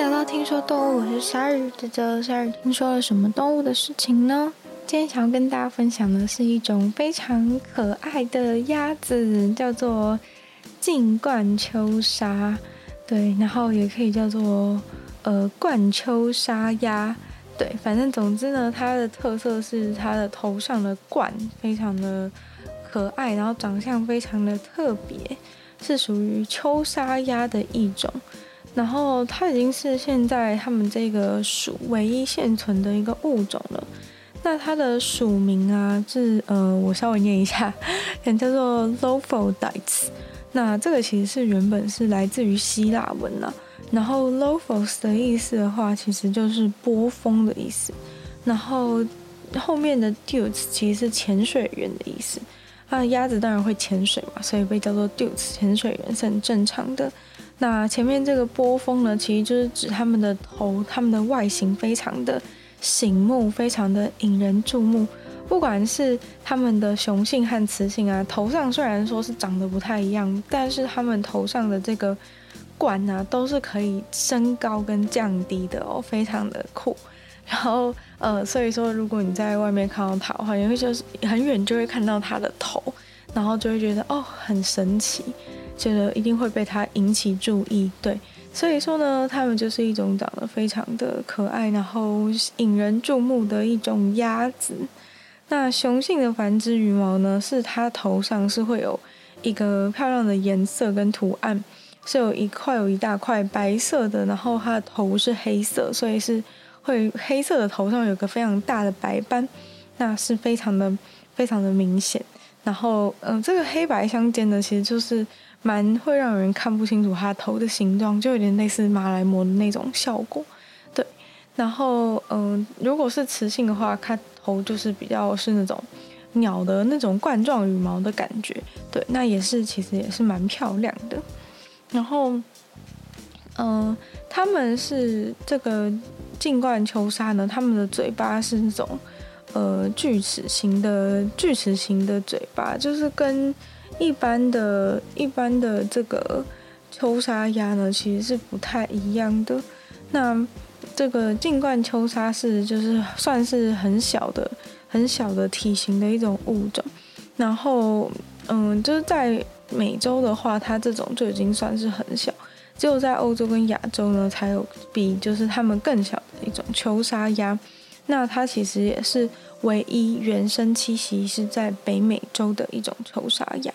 来到听说动物，我是鲨鱼。这周鲨鱼听说了什么动物的事情呢？今天想要跟大家分享的是一种非常可爱的鸭子，叫做近冠秋沙。对，然后也可以叫做呃冠秋沙鸭。对，反正总之呢，它的特色是它的头上的冠非常的可爱，然后长相非常的特别，是属于秋沙鸭的一种。然后它已经是现在他们这个属唯一现存的一个物种了。那它的属名啊，是呃，我稍微念一下，叫做 l o f o d i t e s。那这个其实是原本是来自于希腊文呐。然后 Lofo's 的意思的话，其实就是波峰的意思。然后后面的 Dutes 其实是潜水员的意思。啊，鸭子当然会潜水嘛，所以被叫做 Dutes 潜水员是很正常的。那前面这个波峰呢，其实就是指它们的头，它们的外形非常的醒目，非常的引人注目。不管是它们的雄性和雌性啊，头上虽然说是长得不太一样，但是它们头上的这个冠啊，都是可以升高跟降低的哦，非常的酷。然后呃，所以说如果你在外面看到它的话，你会就是很远就会看到它的头，然后就会觉得哦，很神奇。觉得一定会被它引起注意，对，所以说呢，它们就是一种长得非常的可爱，然后引人注目的一种鸭子。那雄性的繁殖羽毛呢，是它头上是会有一个漂亮的颜色跟图案，是有一块有一大块白色的，然后它的头是黑色，所以是会黑色的头上有个非常大的白斑，那是非常的非常的明显。然后，嗯、这个黑白相间的其实就是。蛮会让人看不清楚它头的形状，就有点类似马来貘的那种效果，对。然后，嗯、如果是雌性的话，它头就是比较是那种鸟的那种冠状羽毛的感觉，对。那也是，其实也是蛮漂亮的。然后，嗯、呃，他们是这个近冠秋鲨呢，他们的嘴巴是那种呃锯齿形的锯齿形的嘴巴，就是跟。一般的、一般的这个秋沙鸭呢，其实是不太一样的。那这个近冠秋沙是就是算是很小的、很小的体型的一种物种。然后，嗯，就是在美洲的话，它这种就已经算是很小。只有在欧洲跟亚洲呢，才有比就是它们更小的一种秋沙鸭。那它其实也是。唯一原生栖息是在北美洲的一种秋沙鸭。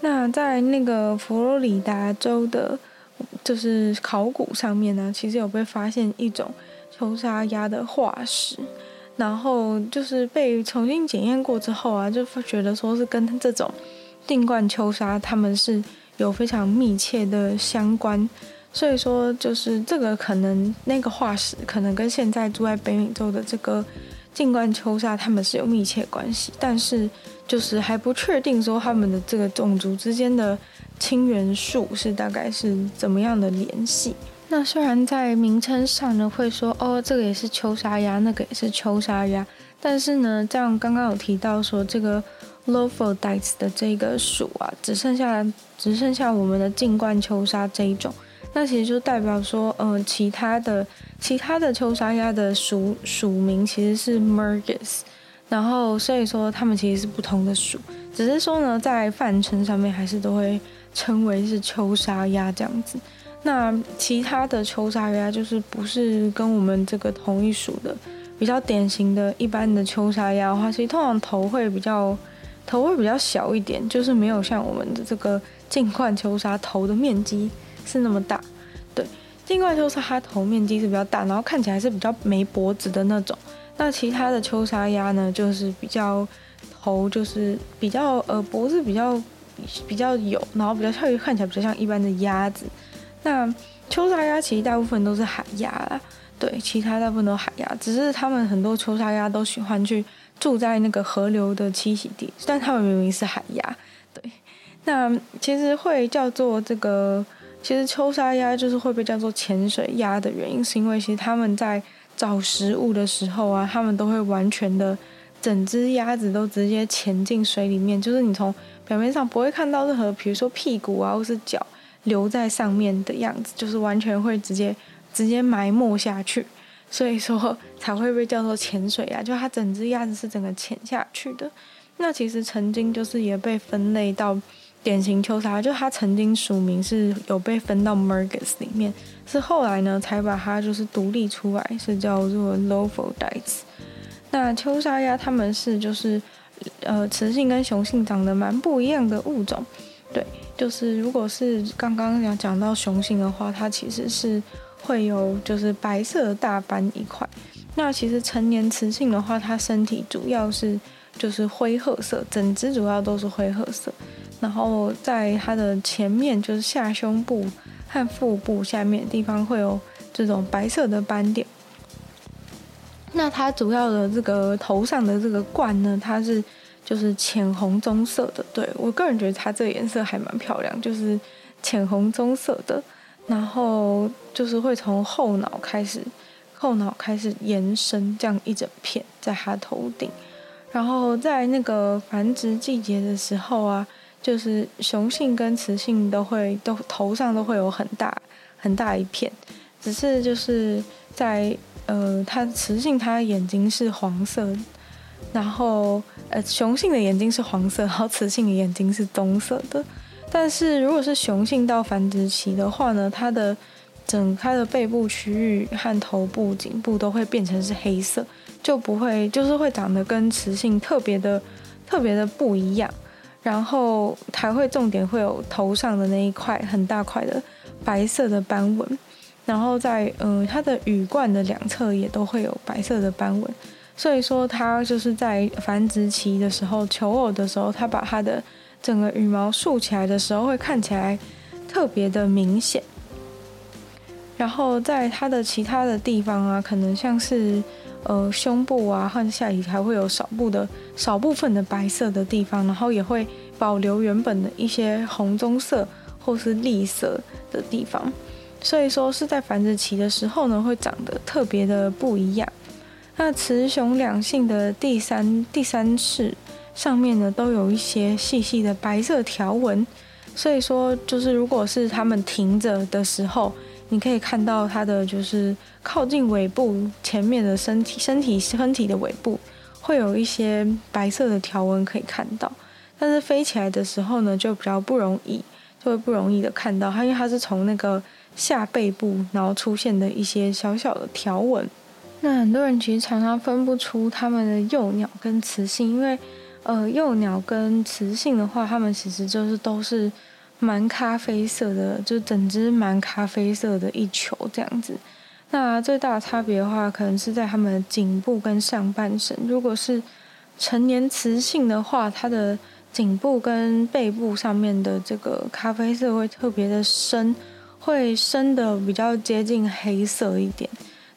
那在那个佛罗里达州的，就是考古上面呢，其实有被发现一种秋沙鸭的化石，然后就是被重新检验过之后啊，就觉得说是跟这种定冠秋沙它们是有非常密切的相关，所以说就是这个可能那个化石可能跟现在住在北美洲的这个。静冠秋鲨，它们是有密切关系，但是就是还不确定说它们的这个种族之间的亲缘树是大概是怎么样的联系。那虽然在名称上呢会说哦，这个也是秋沙鸭，那个也是秋沙鸭，但是呢，这样刚刚有提到说这个 Lophodictes 的这个属啊，只剩下只剩下我们的静冠秋沙这一种。那其实就代表说，嗯、呃，其他的其他的秋沙鸭的属属名其实是 Mergus，然后所以说它们其实是不同的属，只是说呢，在泛称上面还是都会称为是秋沙鸭这样子。那其他的秋沙鸭就是不是跟我们这个同一属的，比较典型的一般的秋沙鸭的话，其实通常头会比较头会比较小一点，就是没有像我们的这个近冠秋沙头的面积。是那么大，对，另外秋鲨它头面积是比较大，然后看起来是比较没脖子的那种。那其他的秋鲨鸭呢，就是比较头就是比较呃脖子比较比较有，然后比较看看起来比较像一般的鸭子。那秋鲨鸭其实大部分都是海鸭啦，对，其他大部分都是海鸭，只是他们很多秋鲨鸭都喜欢去住在那个河流的栖息地，但他们明明是海鸭，对。那其实会叫做这个。其实秋沙鸭就是会被叫做潜水鸭的原因，是因为其实他们在找食物的时候啊，他们都会完全的整只鸭子都直接潜进水里面，就是你从表面上不会看到任何，比如说屁股啊或是脚留在上面的样子，就是完全会直接直接埋没下去，所以说才会被叫做潜水鸭，就它整只鸭子是整个潜下去的。那其实曾经就是也被分类到典型秋沙，就它曾经署名是有被分到 Mergus 里面，是后来呢才把它就是独立出来，是叫做 Lophodytes。那秋沙鸭它们是就是呃雌性跟雄性长得蛮不一样的物种，对，就是如果是刚刚讲讲到雄性的话，它其实是会有就是白色大斑一块。那其实成年雌性的话，它身体主要是。就是灰褐色，整只主要都是灰褐色，然后在它的前面，就是下胸部和腹部下面的地方会有这种白色的斑点。那它主要的这个头上的这个冠呢，它是就是浅红棕色的。对，我个人觉得它这个颜色还蛮漂亮，就是浅红棕色的。然后就是会从后脑开始，后脑开始延伸，这样一整片在它头顶。然后在那个繁殖季节的时候啊，就是雄性跟雌性都会都头上都会有很大很大一片，只是就是在呃，它雌性它眼睛是黄色，然后呃雄性的眼睛是黄色，然后雌性的眼睛是棕色的。但是如果是雄性到繁殖期的话呢，它的整它的背部区域和头部、颈部都会变成是黑色。就不会，就是会长得跟雌性特别的、特别的不一样，然后还会重点会有头上的那一块很大块的白色的斑纹，然后在嗯、它的羽冠的两侧也都会有白色的斑纹，所以说它就是在繁殖期的时候求偶的时候，它把它的整个羽毛竖起来的时候会看起来特别的明显，然后在它的其他的地方啊，可能像是。呃，胸部啊和下体还会有少部的少部分的白色的地方，然后也会保留原本的一些红棕色或是栗色的地方，所以说是在繁殖期的时候呢，会长得特别的不一样。那雌雄两性的第三第三翅上面呢，都有一些细细的白色条纹，所以说就是如果是它们停着的时候。你可以看到它的就是靠近尾部前面的身体，身体身体的尾部会有一些白色的条纹可以看到，但是飞起来的时候呢，就比较不容易，就会不容易的看到它，因为它是从那个下背部然后出现的一些小小的条纹。那很多人其实常常分不出它们的幼鸟跟雌性，因为呃幼鸟跟雌性的话，它们其实就是都是。蛮咖啡色的，就整只蛮咖啡色的一球这样子。那最大的差别的话，可能是在它们的颈部跟上半身。如果是成年雌性的话，它的颈部跟背部上面的这个咖啡色会特别的深，会深的比较接近黑色一点。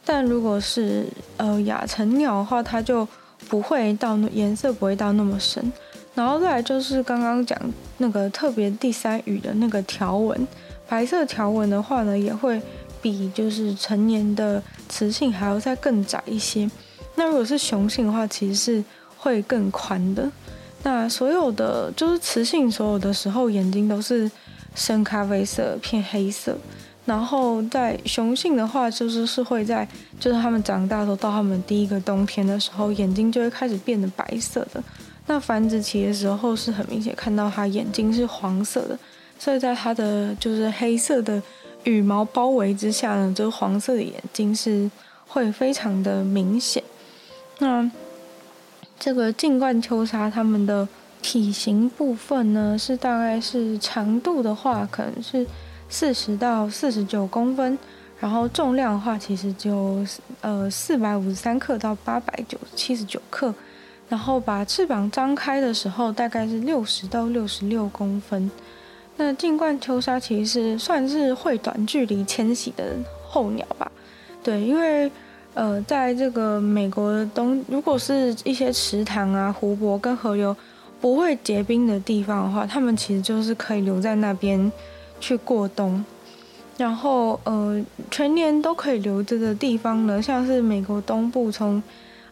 但如果是呃亚成鸟的话，它就不会到颜色不会到那么深。然后再来就是刚刚讲那个特别第三羽的那个条纹，白色条纹的话呢，也会比就是成年的雌性还要再更窄一些。那如果是雄性的话，其实是会更宽的。那所有的就是雌性所有的时候眼睛都是深咖啡色偏黑色，然后在雄性的话就是是会在就是他们长大的时候到他们第一个冬天的时候，眼睛就会开始变得白色的。那繁殖期的时候是很明显看到它眼睛是黄色的，所以在它的就是黑色的羽毛包围之下呢，就是黄色的眼睛是会非常的明显。那这个近冠秋沙它们的体型部分呢，是大概是长度的话，可能是四十到四十九公分，然后重量的话，其实就呃四百五十三克到八百九七十九克。然后把翅膀张开的时候，大概是六十到六十六公分。那近冠秋沙其实算是会短距离迁徙的候鸟吧？对，因为呃，在这个美国的冬，如果是一些池塘啊、湖泊跟河流不会结冰的地方的话，它们其实就是可以留在那边去过冬。然后呃，全年都可以留着的地方呢，像是美国东部从。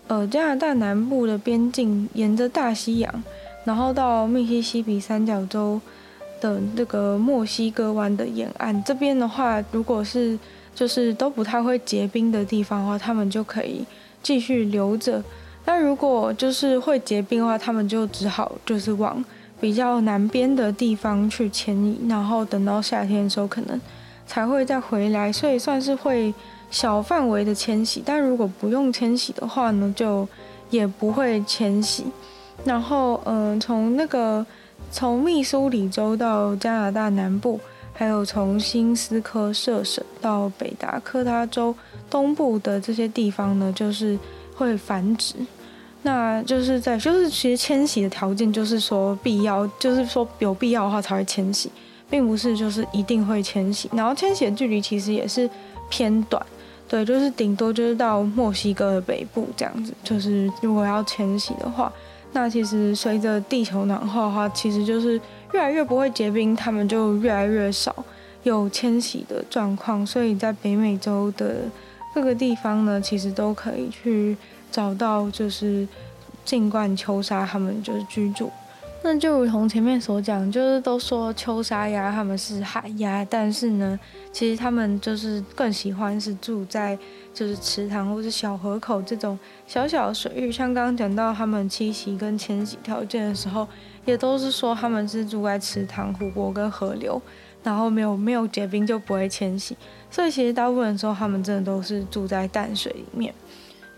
呃，加拿大南部的边境，沿着大西洋，然后到密西西比三角洲的那个墨西哥湾的沿岸这边的话，如果是就是都不太会结冰的地方的话，他们就可以继续留着。但如果就是会结冰的话，他们就只好就是往比较南边的地方去迁移，然后等到夏天的时候可能才会再回来，所以算是会小范围的迁徙。但如果不用迁徙的话呢，就也不会迁徙。然后，嗯、从那个从密苏里州到加拿大南部，还有从新斯科舍省到北达科他州东部的这些地方呢，就是会繁殖。那就是在，就是其实迁徙的条件就是说必要，就是说有必要的话才会迁徙，并不是就是一定会迁徙。然后迁徙的距离其实也是偏短，对，就是顶多就是到墨西哥的北部这样子。就是如果要迁徙的话，那其实随着地球暖化的话，其实就是越来越不会结冰，他们就越来越少有迁徙的状况。所以在北美洲的各个地方呢，其实都可以去。找到就是近冠秋沙，它们就是居住。那就如同前面所讲，就是都说秋沙鸭它们是海鸭，但是呢，其实它们就是更喜欢是住在就是池塘或是小河口这种小小的水域。像刚刚讲到它们栖息跟迁徙条件的时候，也都是说它们是住在池塘、湖泊跟河流，然后没有没有结冰就不会迁徙。所以其实大部分时候，它们真的都是住在淡水里面。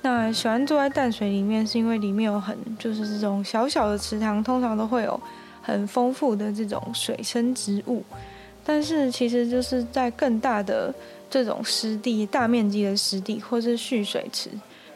那喜欢住在淡水里面，是因为里面有很就是这种小小的池塘，通常都会有很丰富的这种水生植物。但是其实就是在更大的这种湿地、大面积的湿地或是蓄水池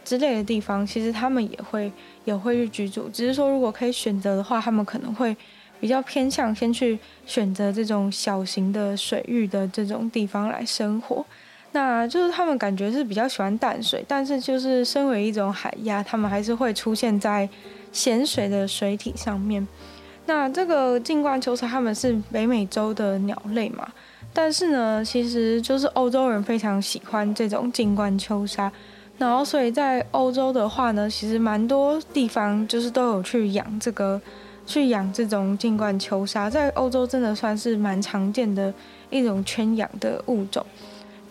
之类的地方，其实他们也会也会去居住。只是说如果可以选择的话，他们可能会比较偏向先去选择这种小型的水域的这种地方来生活。那就是他们感觉是比较喜欢淡水，但是就是身为一种海鸭，他们还是会出现在咸水的水体上面。那这个静冠秋沙他们是北美洲的鸟类嘛，但是呢，其实就是欧洲人非常喜欢这种静冠秋沙，然后所以在欧洲的话呢，其实蛮多地方就是都有去养这个，去养这种静冠秋沙，在欧洲真的算是蛮常见的一种圈养的物种。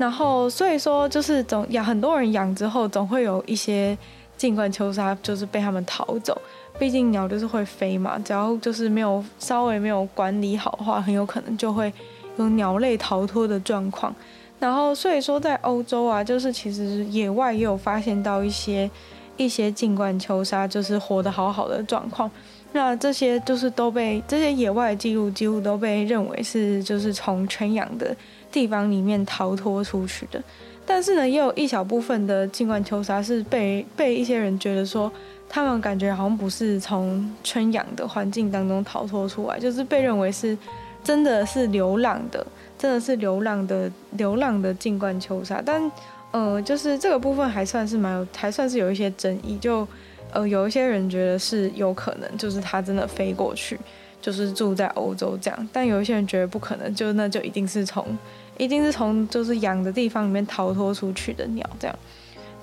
然后，所以说就是总养很多人养之后，总会有一些近冠秋沙就是被他们逃走。毕竟鸟就是会飞嘛，只要就是没有稍微没有管理好的话，很有可能就会有鸟类逃脱的状况。然后，所以说在欧洲啊，就是其实野外也有发现到一些一些近冠秋沙就是活得好好的状况。那这些就是都被这些野外记录几乎都被认为是就是从圈养的地方里面逃脱出去的，但是呢，也有一小部分的近冠秋沙是被被一些人觉得说，他们感觉好像不是从圈养的环境当中逃脱出来，就是被认为是真的是流浪的，真的是流浪的流浪的近冠秋沙。但呃，就是这个部分还算是蛮有，还算是有一些争议。就呃，有一些人觉得是有可能，就是它真的飞过去，就是住在欧洲这样。但有一些人觉得不可能，就那就一定是从。一定是从就是养的地方里面逃脱出去的鸟，这样。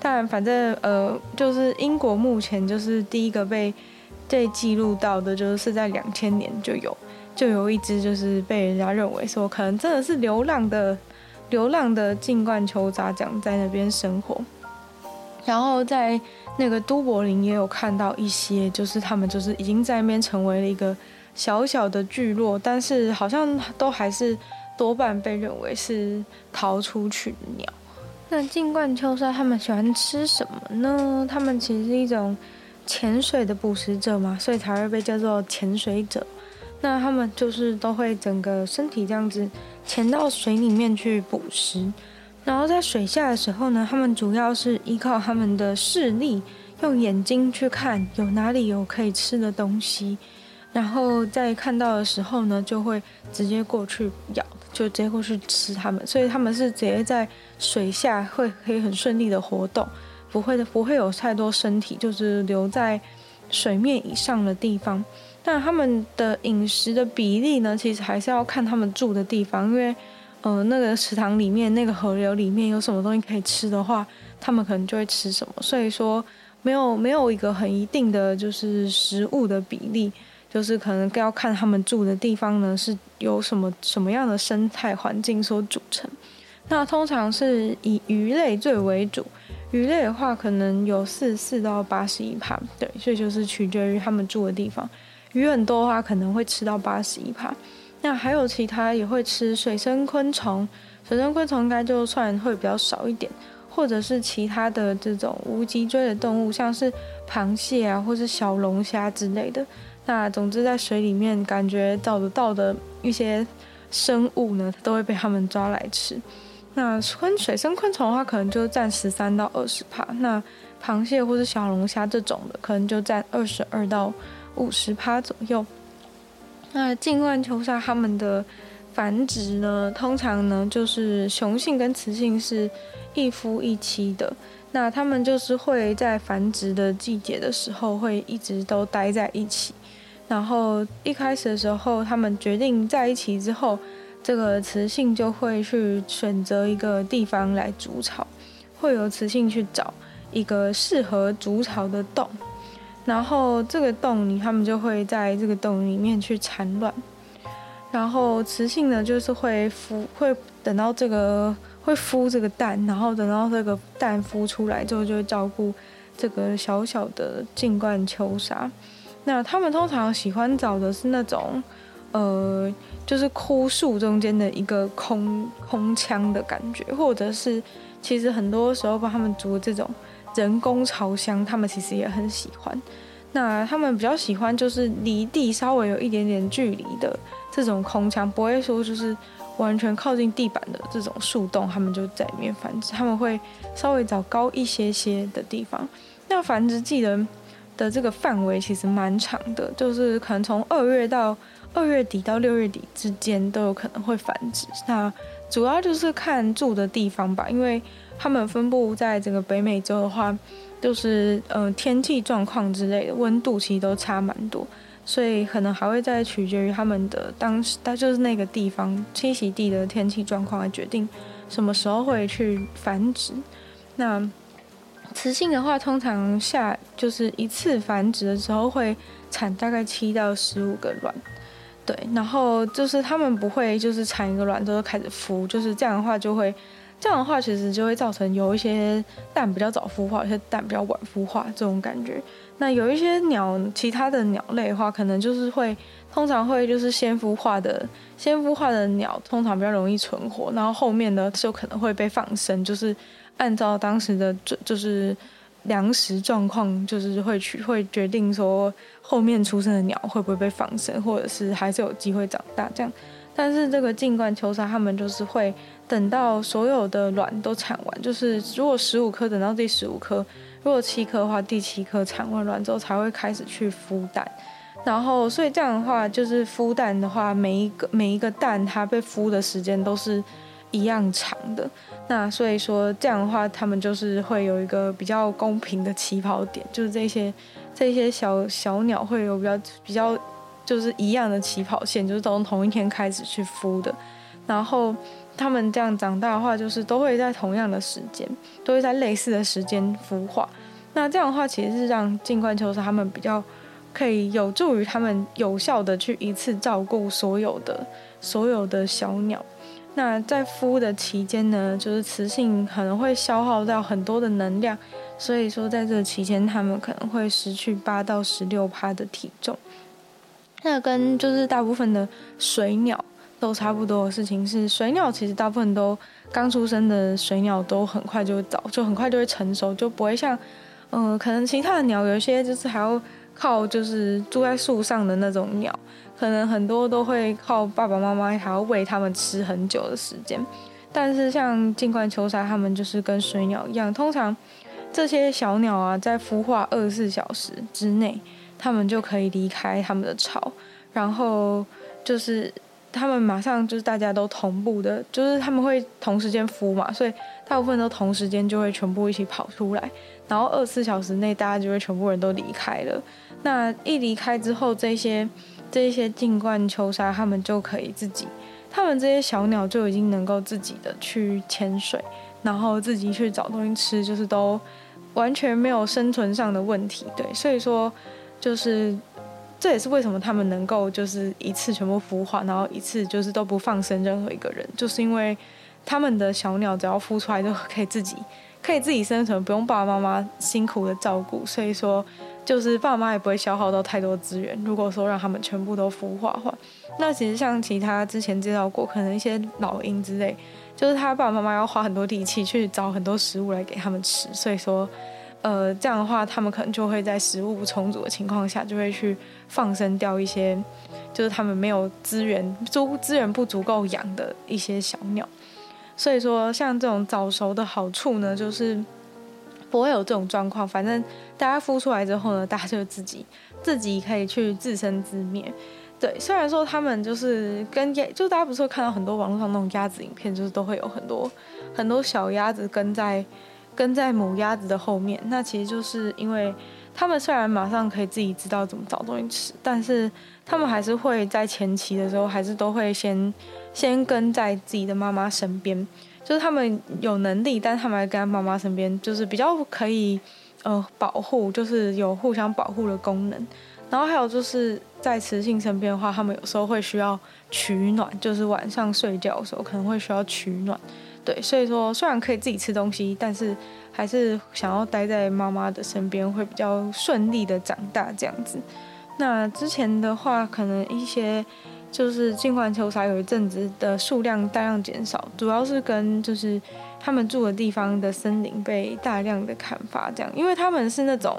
但反正呃，就是英国目前就是第一个被被记录到的，就是在两千年就有就有一只就是被人家认为说可能真的是流浪的流浪的近冠秋鲨，这样在那边生活。然后在那个都柏林也有看到一些，就是他们就是已经在那边成为了一个小小的聚落，但是好像都还是。多半被认为是逃出去的鸟。那近冠秋鲨它们喜欢吃什么呢？它们其实是一种潜水的捕食者嘛，所以才会被叫做潜水者。那它们就是都会整个身体这样子潜到水里面去捕食。然后在水下的时候呢，它们主要是依靠它们的视力，用眼睛去看有哪里有可以吃的东西，然后在看到的时候呢，就会直接过去咬。就直接过去吃它们，所以它们是直接在水下会可以很顺利的活动，不会的不会有太多身体就是留在水面以上的地方。但他们的饮食的比例呢，其实还是要看他们住的地方，因为呃那个池塘里面那个河流里面有什么东西可以吃的话，他们可能就会吃什么。所以说没有没有一个很一定的就是食物的比例。就是可能要看他们住的地方呢是由什么什么样的生态环境所组成。那通常是以鱼类最为主，鱼类的话可能有四四到八十一趴，对，所以就是取决于他们住的地方。鱼很多的话可能会吃到八十一趴，那还有其他也会吃水生昆虫，水生昆虫应该就算会比较少一点。或者是其他的这种无脊椎的动物，像是螃蟹啊，或是小龙虾之类的。那总之在水里面感觉找得到的一些生物呢，都会被他们抓来吃。那昆水生昆虫的话，可能就占十三到二十趴。那螃蟹或是小龙虾这种的，可能就占二十二到五十趴左右。那近冠秋鲨它们的繁殖呢，通常呢就是雄性跟雌性是。一夫一妻的，那他们就是会在繁殖的季节的时候会一直都待在一起。然后一开始的时候，他们决定在一起之后，这个雌性就会去选择一个地方来筑巢，会有雌性去找一个适合筑巢的洞，然后这个洞里，他们就会在这个洞里面去产卵，然后雌性呢就是会孵，会等到这个。会孵这个蛋，然后等到这个蛋孵出来之后，就会照顾这个小小的近冠秋鲨。那他们通常喜欢找的是那种，呃，就是枯树中间的一个空空腔的感觉，或者是其实很多时候帮他们筑这种人工巢箱，他们其实也很喜欢。那他们比较喜欢就是离地稍微有一点点距离的这种空腔，不会说就是。完全靠近地板的这种树洞，他们就在里面繁殖。他们会稍微找高一些些的地方。那繁殖技能的这个范围其实蛮长的，就是可能从二月到二月底到六月底之间都有可能会繁殖。那主要就是看住的地方吧，因为他们分布在整个北美洲的话，就是呃天气状况之类的，温度其实都差蛮多。所以可能还会再取决于他们的当时，它就是那个地方栖息地的天气状况来决定什么时候会去繁殖。那雌性的话，通常下就是一次繁殖的时候会产大概七到十五个卵，对，然后就是他们不会就是产一个卵之后开始孵，就是这样的话就会。这样的话，其实就会造成有一些蛋比较早孵化，有些蛋比较晚孵化这种感觉。那有一些鸟，其他的鸟类的话，可能就是会通常会就是先孵化的，先孵化的鸟通常比较容易存活，然后后面呢就可能会被放生，就是按照当时的就就是粮食状况，就是会去会决定说后面出生的鸟会不会被放生，或者是还是有机会长大这样。但是这个近冠秋鲨，它们就是会。等到所有的卵都产完，就是如果十五颗等到第十五颗，如果七颗的话，第七颗产完卵之后才会开始去孵蛋。然后，所以这样的话，就是孵蛋的话，每一个每一个蛋它被孵的时间都是一样长的。那所以说这样的话，他们就是会有一个比较公平的起跑点，就是这些这些小小鸟会有比较比较就是一样的起跑线，就是从同一天开始去孵的，然后。他们这样长大的话，就是都会在同样的时间，都会在类似的时间孵化。那这样的话，其实是让近冠秋鲨他们比较可以有助于他们有效的去一次照顾所有的所有的小鸟。那在孵的期间呢，就是雌性可能会消耗掉很多的能量，所以说在这期间，他们可能会失去八到十六趴的体重。那跟就是大部分的水鸟。都差不多的事情是，水鸟其实大部分都刚出生的水鸟都很快就会早，就很快就会成熟，就不会像，嗯、可能其他的鸟有一些就是还要靠就是住在树上的那种鸟，可能很多都会靠爸爸妈妈还要喂它们吃很久的时间。但是像近冠秋鲨，它们就是跟水鸟一样，通常这些小鸟啊，在孵化二十四小时之内，它们就可以离开它们的巢，然后就是。他们马上就是大家都同步的，就是他们会同时间孵嘛，所以大部分都同时间就会全部一起跑出来，然后二十四小时内大家就会全部人都离开了。那一离开之后，这些这些近冠秋鲨他们就可以自己，他们这些小鸟就已经能够自己的去潜水，然后自己去找东西吃，就是都完全没有生存上的问题。对，所以说就是。这也是为什么他们能够就是一次全部孵化，然后一次就是都不放生任何一个人，就是因为他们的小鸟只要孵出来就可以自己可以自己生存，不用爸爸妈妈辛苦的照顾，所以说就是爸妈也不会消耗到太多资源。如果说让他们全部都孵化话，那其实像其他之前介绍过，可能一些老鹰之类，就是他爸爸妈妈要花很多力气去找很多食物来给他们吃，所以说。呃，这样的话，他们可能就会在食物不充足的情况下，就会去放生掉一些，就是他们没有资源、足资源不足够养的一些小鸟。所以说，像这种早熟的好处呢，就是不会有这种状况。反正大家孵出来之后呢，大家就自己自己可以去自生自灭。对，虽然说他们就是跟鸭，就大家不是会看到很多网络上那种鸭子影片，就是都会有很多很多小鸭子跟在。跟在母鸭子的后面，那其实就是因为他们虽然马上可以自己知道怎么找东西吃，但是他们还是会在前期的时候，还是都会先先跟在自己的妈妈身边。就是他们有能力，但是他们还跟在妈妈身边，就是比较可以呃保护，就是有互相保护的功能。然后还有就是在雌性身边的话，他们有时候会需要取暖，就是晚上睡觉的时候可能会需要取暖。对，所以说虽然可以自己吃东西，但是还是想要待在妈妈的身边，会比较顺利的长大这样子。那之前的话，可能一些就是金环秋沙有一阵子的数量大量减少，主要是跟就是他们住的地方的森林被大量的砍伐这样，因为他们是那种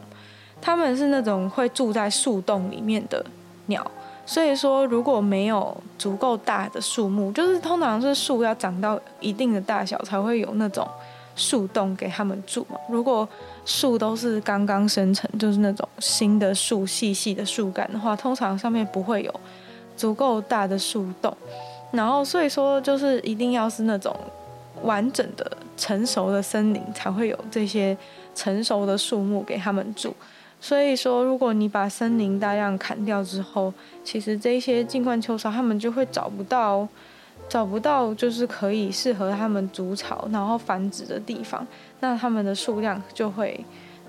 他们是那种会住在树洞里面的鸟。所以说，如果没有足够大的树木，就是通常是树要长到一定的大小才会有那种树洞给他们住嘛。如果树都是刚刚生成，就是那种新的树、细细的树干的话，通常上面不会有足够大的树洞。然后，所以说就是一定要是那种完整的、成熟的森林，才会有这些成熟的树木给他们住。所以说，如果你把森林大量砍掉之后，其实这些近冠秋沙他们就会找不到，找不到就是可以适合他们筑巢然后繁殖的地方，那它们的数量就会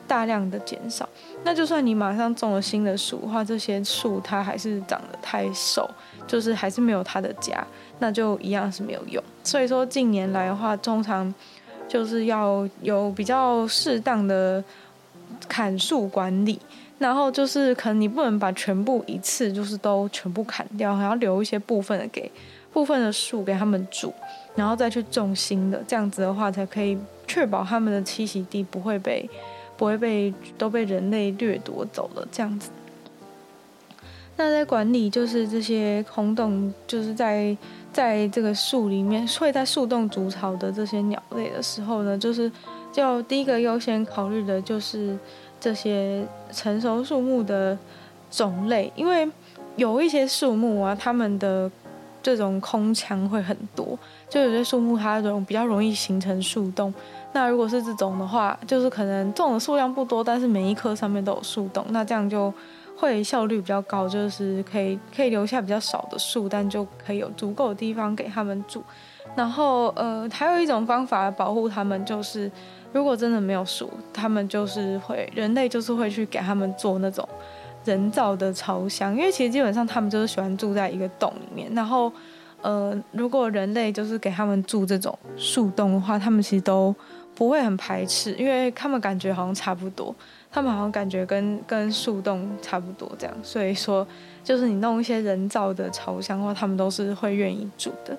大量的减少。那就算你马上种了新的树的话，这些树它还是长得太瘦，就是还是没有它的家，那就一样是没有用。所以说近年来的话，通常就是要有比较适当的。砍树管理，然后就是可能你不能把全部一次就是都全部砍掉，还要留一些部分的给部分的树给他们住，然后再去种新的，这样子的话才可以确保他们的栖息地不会被不会被都被人类掠夺走了这样子。那在管理就是这些空洞，就是在在这个树里面会在树洞筑巢的这些鸟类的时候呢，就是。就第一个优先考虑的就是这些成熟树木的种类，因为有一些树木啊，它们的这种空腔会很多，就有些树木它这种比较容易形成树洞。那如果是这种的话，就是可能种的数量不多，但是每一棵上面都有树洞，那这样就会效率比较高，就是可以可以留下比较少的树，但就可以有足够的地方给他们住。然后呃，还有一种方法保护他们就是。如果真的没有树，他们就是会人类就是会去给他们做那种人造的巢箱，因为其实基本上他们就是喜欢住在一个洞里面。然后，呃，如果人类就是给他们住这种树洞的话，他们其实都不会很排斥，因为他们感觉好像差不多，他们好像感觉跟跟树洞差不多这样。所以说，就是你弄一些人造的巢箱的话，他们都是会愿意住的。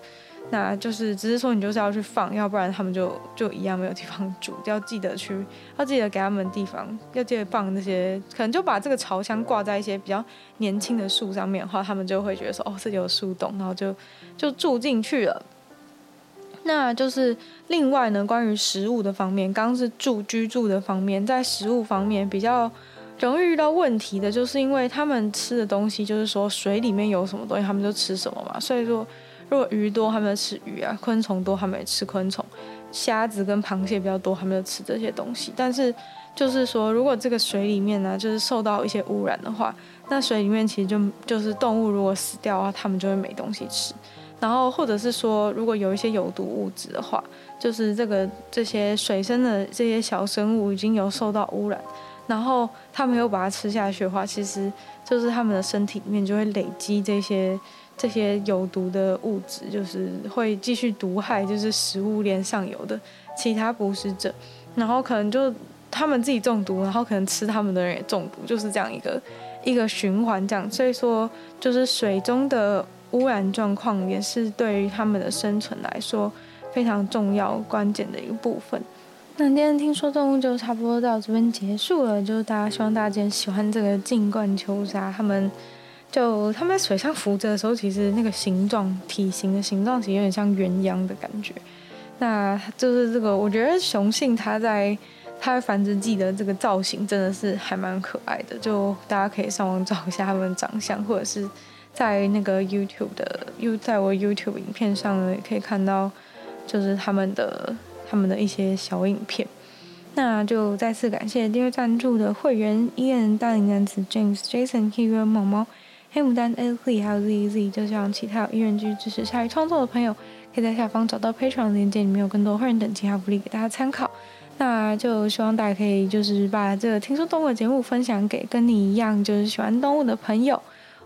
那就是只是说你就是要去放，要不然他们就就一样没有地方住。要记得去，要记得给他们地方，要记得放那些，可能就把这个巢箱挂在一些比较年轻的树上面的话，他们就会觉得说哦，这里有树洞，然后就就住进去了。那就是另外呢，关于食物的方面，刚刚是住居住的方面，在食物方面比较容易遇到问题的，就是因为他们吃的东西，就是说水里面有什么东西，他们就吃什么嘛，所以说。如果鱼多，他们就吃鱼啊；昆虫多，他们也吃昆虫；虾子跟螃蟹比较多，他们就吃这些东西。但是，就是说，如果这个水里面呢，就是受到一些污染的话，那水里面其实就就是动物如果死掉的话，他们就会没东西吃。然后，或者是说，如果有一些有毒物质的话，就是这个这些水生的这些小生物已经有受到污染，然后他们又把它吃下去的话，其实就是他们的身体里面就会累积这些这些有毒的物质，就是会继续毒害，就是食物链上游的其他捕食者，然后可能就他们自己中毒，然后可能吃他们的人也中毒，就是这样一个一个循环这样。所以说，就是水中的污染状况也是对于他们的生存来说非常重要关键的一个部分。那今天听说动物就差不多到这边结束了，就是大家希望大家今天喜欢这个净冠秋沙，他们就他们在水上浮着的时候，其实那个形状、体型的形状其实有点像鸳鸯的感觉。那就是这个，我觉得雄性它在它繁殖季的这个造型真的是还蛮可爱的，就大家可以上网找一下它们的长相，或者是在那个 YouTube 的 You 在我 YouTube 影片上呢，也可以看到，就是他们的。他们的一些小影片，那就再次感谢订阅赞助的会员：Ian、大龄男子 James、Jason、Kira、毛毛、黑牡丹、L Z 还有 Z Z。就像其他有意愿继续支持鲨鱼创作的朋友，可以在下方找到 Patreon 链接，里面有更多会员等级还有福利给大家参考。那就希望大家可以就是把这个听说动物的节目分享给跟你一样就是喜欢动物的朋友。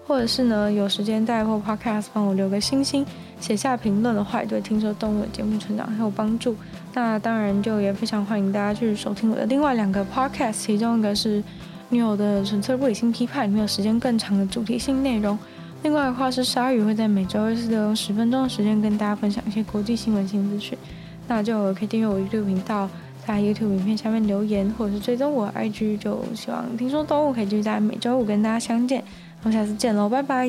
或者是呢，有时间在或 Podcast 帮我留个星星，写下评论的话，也对听说动物的节目成长很有帮助。那当然就也非常欢迎大家去收听我的另外两个 Podcast，其中一个是女友的纯粹不理性批判，里面有时间更长的主题性内容；另外的话是鲨鱼会在每周二、四用十分钟的时间跟大家分享一些国际新闻新资讯。那就可以订阅我 YouTube 频道，在 YouTube 影片下面留言，或者是追踪我 IG，就希望听说动物可以继续在每周五跟大家相见。我们下次见喽，拜拜。